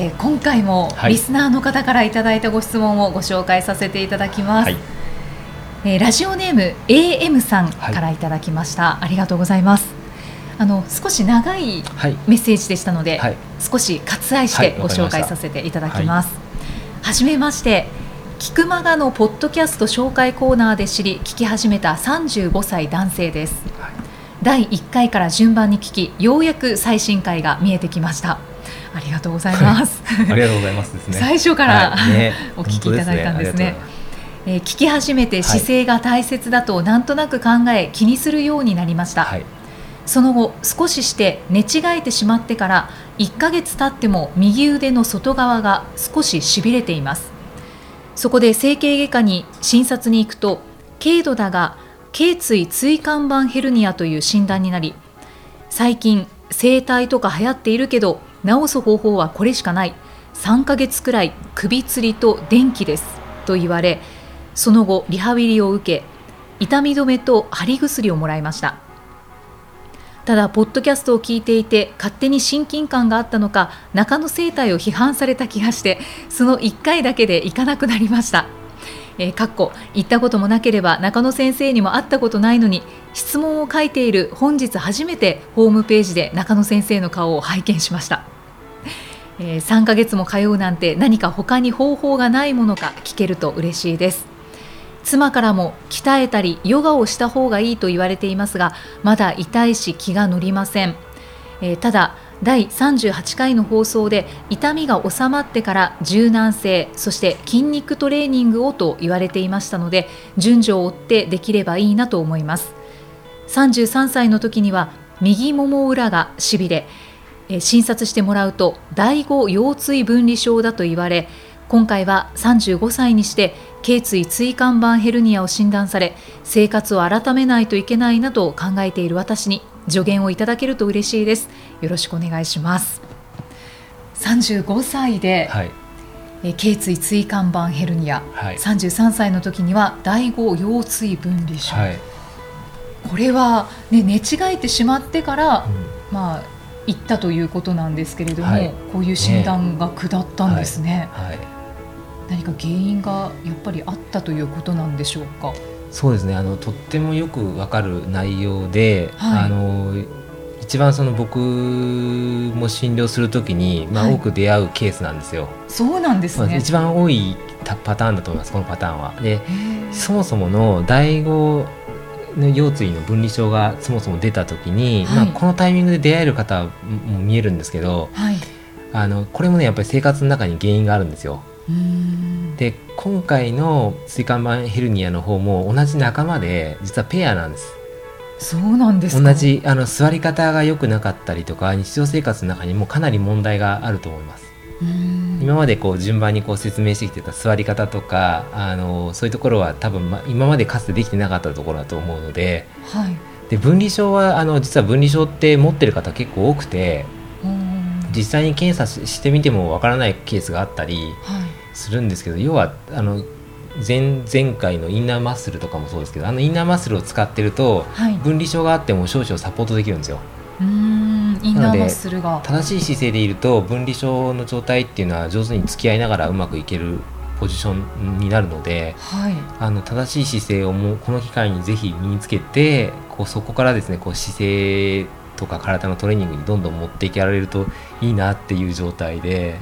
て今回もリスナーの方からいただいたご質問をご紹介させていただきます、はい、えー、ラジオネーム AM さんからい。ただきました、はい、ありがとうございます。あの少し長いメッセージでしたので、はい、少し割愛してご紹介させていただきます、はじめまして。菊間がのポッドキャスト紹介コーナーで知り聞き始めた35歳男性です、第1回から順番に聞きようやく最新回が見えてきましたありがとうございます。ありがとうございますですね。最初から、はい。ね、お聞きいただいたんですね。えー、聞き始めて姿勢が大切だとなんとなく考え気にするようになりました、はい、その後少しして寝違えてしまってから1ヶ月経っても右腕の外側が少ししびれています。そこで整形外科に診察に行くと軽度だが頸椎椎間板ヘルニアという診断になり最近整体とか流行っているけど治す方法はこれしかない。3ヶ月くらい首吊りと電気です。と言われその後リハビリを受け痛み止めと貼り薬をもらいました。ただポッドキャストを聞いていて勝手に親近感があったのか中野生態を批判された気がしてその1回だけで行かなくなりました。えー、かっこ行ったこともなければ中野先生にも会ったことないのに質問を書いている本日初めてホームページで中野先生の顔を拝見しました、えー、3ヶ月も通うなんて何か他に方法がないものか聞けると嬉しいです。妻からも鍛えたりヨガをした方がいいと言われていますがまだ痛いし気が乗りません、えー、ただ第38回の放送で痛みが収まってから柔軟性そして筋肉トレーニングをと言われていましたので順序を追ってできればいいなと思います。33歳の時には右もも裏がしびれ診察してもらうと第5腰椎分離症だと言われ今回は35歳にして頸椎椎間板ヘルニアを診断され生活を改めないといけないなと考えている私に助言をいただけると嬉しいです。よろしくお願いします。35歳で、はい、え頸椎椎間板ヘルニア、はい、33歳の時には第5腰椎分離症、はい、これは、ね、寝違えてしまってから、うん、まあ行ったということなんですけれども、はい、こういう診断が下ったんですね、ね。はい、何か原因がやっぱりあったということなんでしょうか？そうですね。あのとってもよくわかる内容で、はい、あの一番その僕も診療するときに、まあ、多く出会うケースなんですよ。そうなんですね、まあ、一番多いパターンだと思いますこのパターンは。でそもそもの第5の腰椎の分離症がそもそも出た時に、はい、まあ、このタイミングで出会える方も見えるんですけど、はい、あのこれもねやっぱり生活の中に原因があるんですよ。で今回の椎間板ヘルニアの方も同じ仲間で実はペアなんです。そうなんです同じあの座り方が良くなかったりとか日常生活の中にもかなり問題があると思います今までこう順番にこう説明してきてた座り方とかあのそういうところは多分、ま、今までかつてできてなかったところだと思うので,、はい、で分離症はあの実は分離症って持ってる方結構多くて実際に検査してみてもわからないケースがあったり、はい。するんですけど要はあの前前回のインナーマッスルとかもそうですけどあのインナーマッスルを使ってると、はい、分離症があっても少々サポートできるんですよ。うん。インナーマッスルが。正しい姿勢でいると分離症の状態っていうのは上手に付き合いながらうまくいけるポジションになるので、はい、あの正しい姿勢をもうこの機会にぜひ身につけてこうそこからですねこう姿勢とか体のトレーニングにどんどん持っていけられるといいなっていう状態で。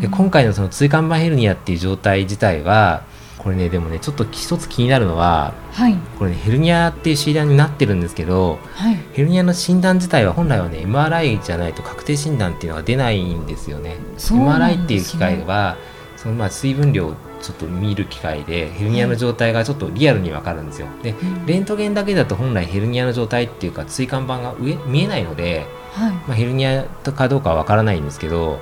で今回のその椎間板ヘルニアっていう状態自体はこれねでもねちょっと一つ気になるのは、はい、これ、ね、ヘルニアっていう診断になってるんですけど、はい、ヘルニアの診断自体は本来はね MRI じゃないと確定診断っていうのが出ないんですよね。ね。MRI っていう機械はそのまあ水分量ちょっと見る機会でヘルニアの状態がちょっとリアルに分かるんですよ。で、レントゲンだけだと本来ヘルニアの状態っていうか椎間板が上見えないので、はい、まあ、ヘルニアかどうかは分からないんですけど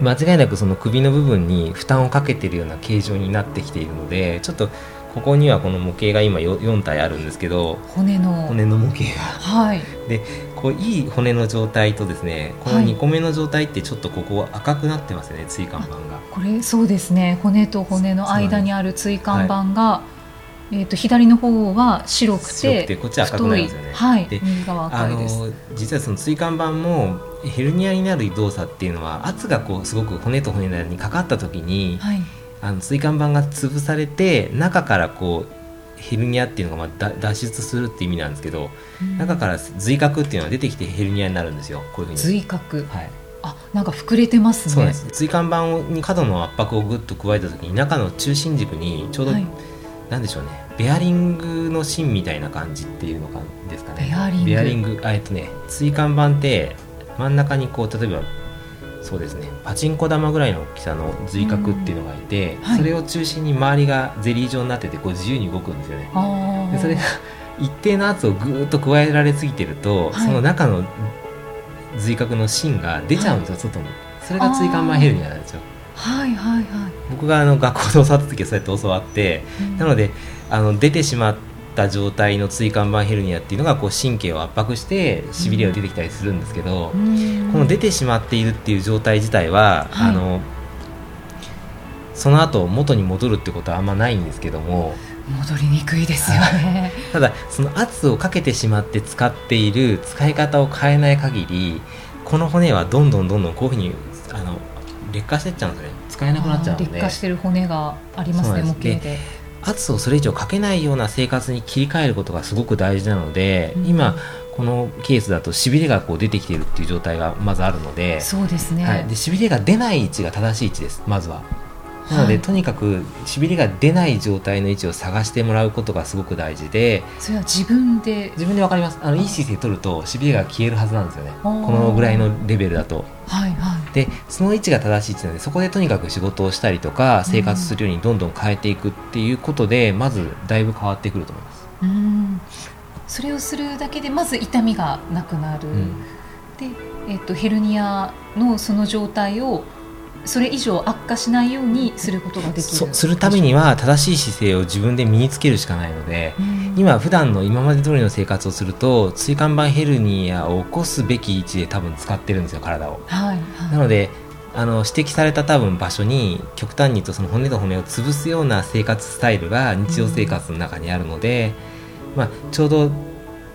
間違いなくその首の部分に負担をかけているような形状になってきているのでちょっとここにはこの模型が今 4, 4体あるんですけど骨の骨の模型が。はい、でこういい骨の状態とですねこの2個目の状態ってちょっとここ赤くなってますよね、椎間板が。これそうですね。骨と骨の間にある椎間板が、えー、と左の方は白くてこっち赤くなりますよね。はい、で右側赤いです。あの実はその椎間板もヘルニアになる動作っていうのは圧がこうすごく骨と骨の間にかかった時に、はい、あの椎間板が潰されて中からこうヘルニアっていうのがまあ脱出するっていう意味なんですけど、うん、中から髄核っていうのが出てきてヘルニアになるんですよ。こういうふうに。髄核。はい。あなんか膨れてますね。そうです。椎間板に角の圧迫をぐっと加えた時に中の中心軸にちょうど、はい、なんでしょうね。ベアリングの芯みたいな感じっていうのかですかね。ベアリング。ベアリング。えっとね椎間板って真ん中にこう例えばそうですねパチンコ玉ぐらいの大きさの髄核っていうのがいて、はい、それを中心に周りがゼリー状になっててこう自由に動くんですよね。でそれが一定の圧をぐーっと加えられすぎてると、はい、その中の髄核の芯が出ちゃうんですよ、はい、外に。それが椎間板ヘルニアなんですよ。はいはいはい、僕があの学校で教わった時はそうやって教わって、うん、なのであの出てしまった状態の椎間板ヘルニアっていうのがこう神経を圧迫してしびれが出てきたりするんですけど、うん、この出てしまっているっていう状態自体は、はい、あのその後元に戻るってことはあんまないんですけども戻りにくいですよね。ただその圧をかけてしまって使っている使い方を変えない限りこの骨はどんどんどんどんこういうふうにあの劣化してっちゃうんですね使えなくなっちゃうので。劣化してる骨がありますね模型で。圧をそれ以上かけないような生活に切り替えることがすごく大事なので、うん、今このケースだとしびれがこう出てきているっていう状態がまずあるので。そうですね、はい、でしびれが出ない位置が正しい位置ですまずは。なので、はい、とにかくしびれが出ない状態の位置を探してもらうことがすごく大事で。それは自分で。自分で分かります。あのいい姿勢取るとしびれが消えるはずなんですよね。このぐらいのレベルだと。はいはい、でその位置が正しい位置なのでそこでとにかく仕事をしたりとか生活するようにどんどん変えていくっていうことで、うん、まずだいぶ変わってくると思います。うん。それをするだけでまず痛みがなくなる、うん、で、えーとヘルニアのその状態をそれ以上悪化しないようにすることができる。するためには正しい姿勢を自分で身につけるしかないので、今普段の今まで通りの生活をすると椎間板ヘルニアを起こすべき位置で多分使ってるんですよ体を、はいはい、なのであの指摘された多分場所に極端に言うとその骨と骨を潰すような生活スタイルが日常生活の中にあるので、まあ、ちょうど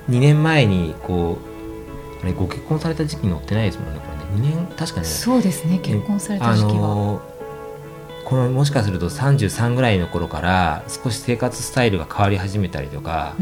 2年前にこうあれご結婚された時期載ってないですもんねこれ2年？確かね。そうですね。結婚された時期は、あのこのもしかすると33ぐらいの頃から少し生活スタイルが変わり始めたりとか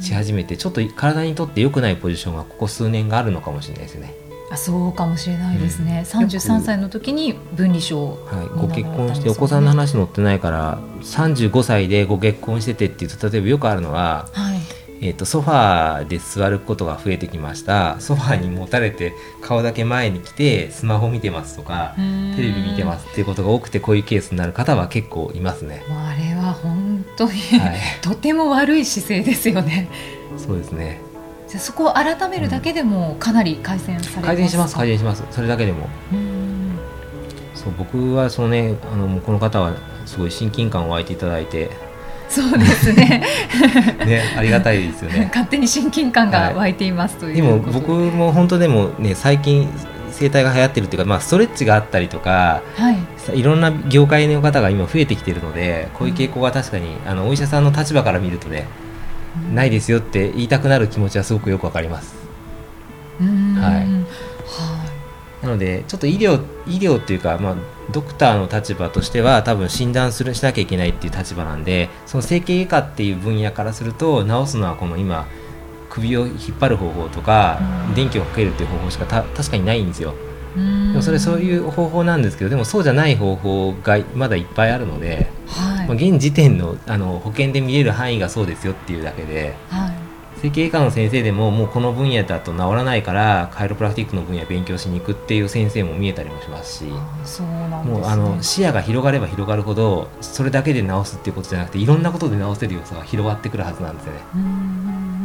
し始めてちょっと体にとって良くないポジションがここ数年があるのかもしれないですね。あそうかもしれないですね、うん、33歳の時に分離症、はい、ご結婚してお子さんの話載ってないから35歳でご結婚しててっていうと例えばよくあるのは、はいえーと、ソファーで座ることが増えてきました。ソファーに持たれて顔だけ前に来てスマホ見てますとかテレビ見てますっていうことが多くてこういうケースになる方は結構いますね。あれは本当に、はい、とても悪い姿勢ですよね。そうですね。じゃそこを改めるだけでもかなり改善されます、うん、改善します改善します。それだけでも。そう僕はそのねあのこの方はすごい親近感を湧いていただいてそうですね。ねありがたいですよね。勝手に親近感が湧いています、というで。も僕も本当でもね最近整体が流行ってるっていうか、まあ、ストレッチがあったりとか、はい、いろんな業界の方が今増えてきてるのでこういう傾向は確かに、うん、あのお医者さんの立場から見るとね、うん、ないですよって言いたくなる気持ちはすごくよくわかります。のでちょっと医療医療っていうか、まあ、ドクターの立場としては多分診断するしなきゃいけないっていう立場なんでその整形外科っていう分野からすると治すのはこの今首を引っ張る方法とか、うん、電気をかけるっていう方法しか確かにないんですよ。でもそれそういう方法なんですけどでもそうじゃない方法がまだいっぱいあるので、はい、まあ、現時点のあの保険で見える範囲がそうですよっていうだけで、はい、整形外科の先生でももうこの分野だと治らないからカイロプラクティックの分野勉強しに行くっていう先生も見えたりもしますしもうあの視野が広がれば広がるほどそれだけで治すっていうことじゃなくていろんなことで治せる要素が広がってくるはずなんですよね。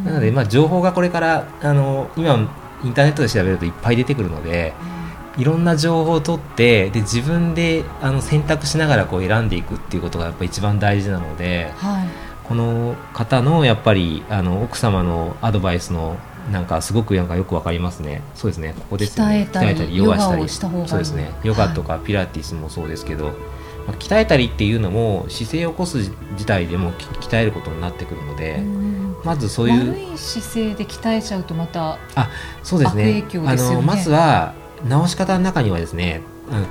なので、まあ、情報がこれからあの今インターネットで調べるといっぱい出てくるので。いろんな情報を取ってで自分であの選択しながらこう選んでいくっていうことがやっぱ一番大事なので、はい、この方のやっぱりあの奥様のアドバイスのなんかすごくなんかよくわかりますね。そうですね。ここですよね。鍛えたり、ヨガしたり、そうですね。ヨガとかピラティスもそうですけど、はい、まあ、鍛えたりっていうのも姿勢を起こす自体でも鍛えることになってくるので、まずそういう悪い姿勢で鍛えちゃうとまたあそうですね。すねあのまずは直し方の中にはですね。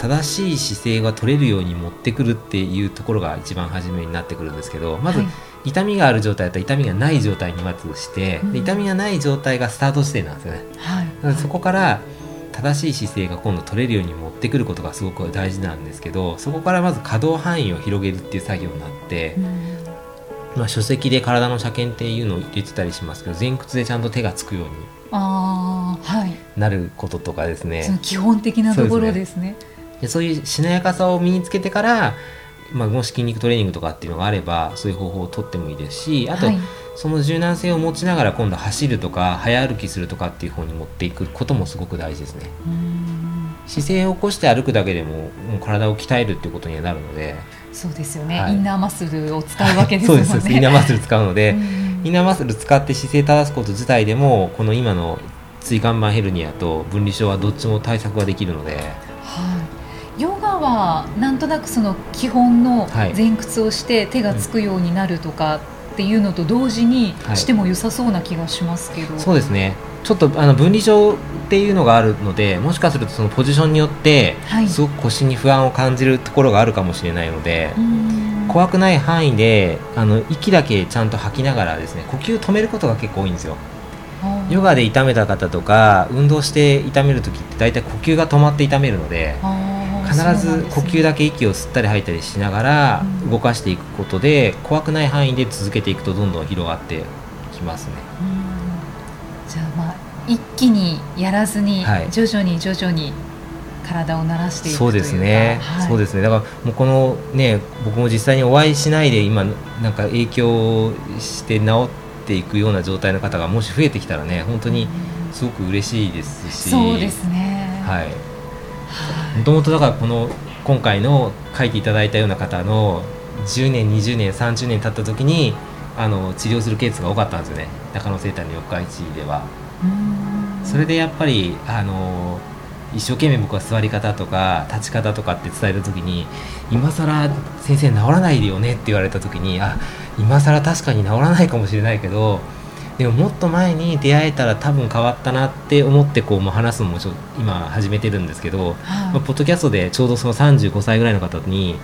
正しい姿勢が取れるように持ってくるっていうところが一番初めになってくるんですけどまず、はい痛みがある状態と痛みがない状態にまずして、うん、痛みがない状態がスタート地点なんですよね、はい、そこから正しい姿勢が今度取れるように持ってくることがすごく大事なんですけどそこからまず可動範囲を広げるっていう作業になって、うん、まあ、書籍で体の車検っていうのを入れてたりしますけど前屈でちゃんと手がつくようになることとかですね、はい、基本的なところですね。そういうしなやかさを身につけてからまあ、もし筋肉トレーニングとかっていうのがあればそういう方法をとってもいいですしあと、はい、その柔軟性を持ちながら今度走るとか早歩きするとかっていう方に持っていくこともすごく大事ですね。姿勢を起こして歩くだけでも体を鍛えるっていうことにはなるのでそうですよね、はい、インナーマッスルを使うわけですもんね。そうです。インナーマッスル使うのでインナーマッスル使って姿勢正すこと自体でもこの今の椎間板ヘルニアと分離症はどっちも対策ができるので。はいヨガはなんとなくその基本の前屈をして手がつくようになるとかっていうのと同時にしても良さそうな気がしますけど、はい、そうですね。ちょっとあの分離症っていうのがあるのでもしかするとそのポジションによってすごく腰に不安を感じるところがあるかもしれないので、怖くない範囲であの息だけちゃんと吐きながらですね呼吸止めることが結構多いんですよ。ヨガで痛めた方とか運動して痛める時って大体呼吸が止まって痛めるので。必ず呼吸だけ息を吸ったり吐いたりしながら動かしていくことで、怖くない範囲で続けていくとどんどん広がってきますね。じゃあまあ一気にやらずに徐々に徐々に体を慣らしていくそうですね、はい、そうですね。だからもうこのね僕も実際にお会いしないで今なんか影響して治っていくような状態の方がもし増えてきたらね本当にすごく嬉しいですし、そうですね。はいもともとだからこの今回の書いていただいたような方の10年20年30年経った時にあの治療するケースが多かったんですよね。中野生態の四日市では。それでやっぱりあの一生懸命僕は座り方とか立ち方とかって伝えた時に今更先生治らないでよねって言われた時にあ今更確かに治らないかもしれないけどでももっと前に出会えたら多分変わったなって思ってこう、まあ、話すのもちょ今始めてるんですけど、はい、まあ、ポッドキャストでちょうどその35歳ぐらいの方に、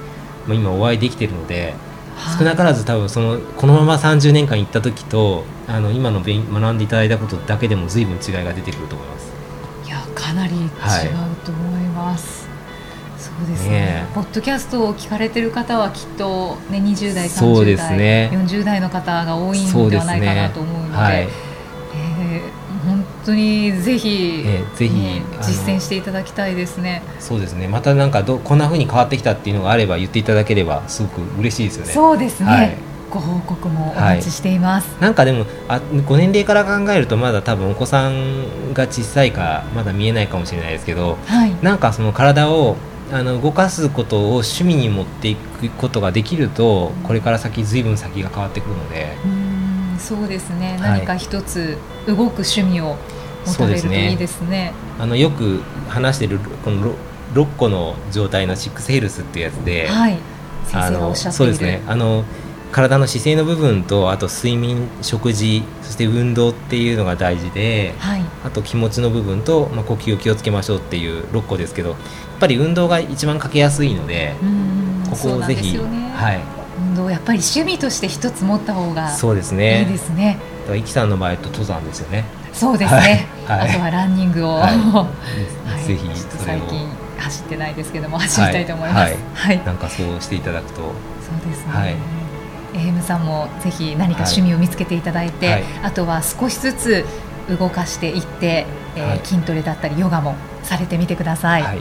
まあ、今お会いできてるので、はい、少なからず多分そのこのまま30年間行った時とあの今の学んでいただいたことだけでも随分違いが出てくると思います。いやかなり違うと思います、はいそうですね、ね、ポッドキャストを聞かれてる方はきっと、ね、20代、30代、ね、40代の方が多いのではないかなと思うので、ね。はい、えー、本当にぜひ、えー、ぜひ、ね、実践していただきたいですね。そうですね。またなんかどこんなふうに変わってきたっていうのがあれば言っていただければすごく嬉しいですよね。そうですね、はい。ご報告もお待ちしています、はい、なんかでもあご年齢から考えるとまだ多分お子さんが小さいかまだ見えないかもしれないですけど、はい、なんかその体をあの動かすことを趣味に持っていくことができるとこれから先ずいぶん先が変わってくるので。うんそうですね、何か一つ動く趣味を持たれるといいですね、ね、あのよく話しているこの 6, 個の状態のシックスヘルスっていうやつで、はい、先生がおっしゃっている。そうですね。あの体の姿勢の部分とあと睡眠食事そして運動っていうのが大事で、はい、あと気持ちの部分と、まあ、呼吸を気をつけましょうっていう6個ですけどやっぱり運動が一番かけやすいのでここをぜひ、ね、はい、運動やっぱり趣味として一つ持った方がそうですね。いいですね。だから、さんの場合と登山ですよね。そうですね、はい、あとはランニングを、はい、ぜひ最近走ってないですけども走りたいと思います、はい、なんかそうしていただくと。そうですね、はいエムさんもぜひ何か趣味を見つけていただいて、はい、あとは少しずつ動かしていって、えー、はい、筋トレだったりヨガもされてみてください。はい。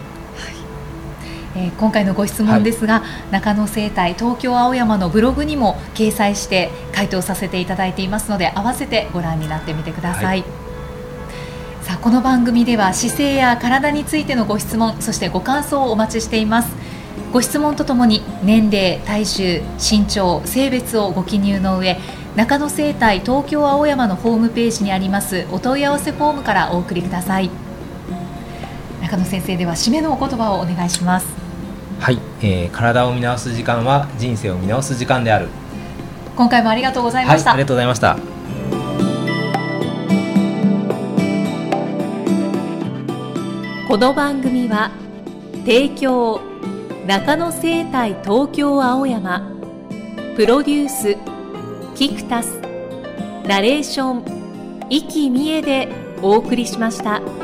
えー、今回のご質問ですが、はい、中野生態東京青山のブログにも掲載して回答させていただいていますので合わせてご覧になってみてください、さあこの番組では姿勢や体についてのご質問そしてご感想をお待ちしていますご質問とともに年齢体重身長性別をご記入の上中野生態東京青山のホームページにありますお問い合わせフォームからお送りください。中野先生では締めのお言葉をお願いします。はい、えー、体を見直す時間は人生を見直す時間である。今回もありがとうございました、はい、ありがとうございました。この番組は提供中野生態東京青山プロデュースキクタスナレーション生きみえでお送りしました。